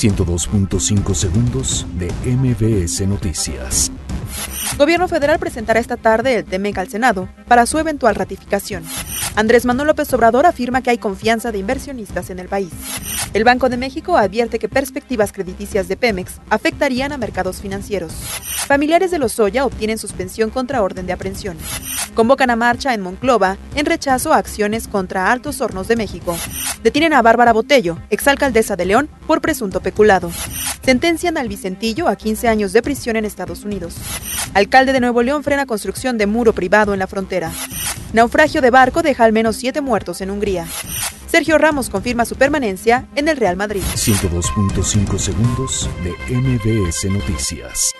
102.5 segundos de MBS Noticias. Gobierno federal presentará esta tarde el TEMEC al Senado para su eventual ratificación. Andrés Manuel López Obrador afirma que hay confianza de inversionistas en el país. El Banco de México advierte que perspectivas crediticias de Pemex afectarían a mercados financieros. Familiares de Lozoya obtienen suspensión contra orden de aprehensión. Convocan a marcha en Monclova en rechazo a acciones contra Altos Hornos de México. Detienen a Bárbara Botello, exalcaldesa de León, por presunto peculado. Sentencian al Vicentillo a 15 años de prisión en Estados Unidos. Alcalde de Nuevo León frena construcción de muro privado en la frontera. Naufragio de barco deja al menos 7 muertos en Hungría. Sergio Ramos confirma su permanencia en el Real Madrid. 102.5 segundos de MBS Noticias.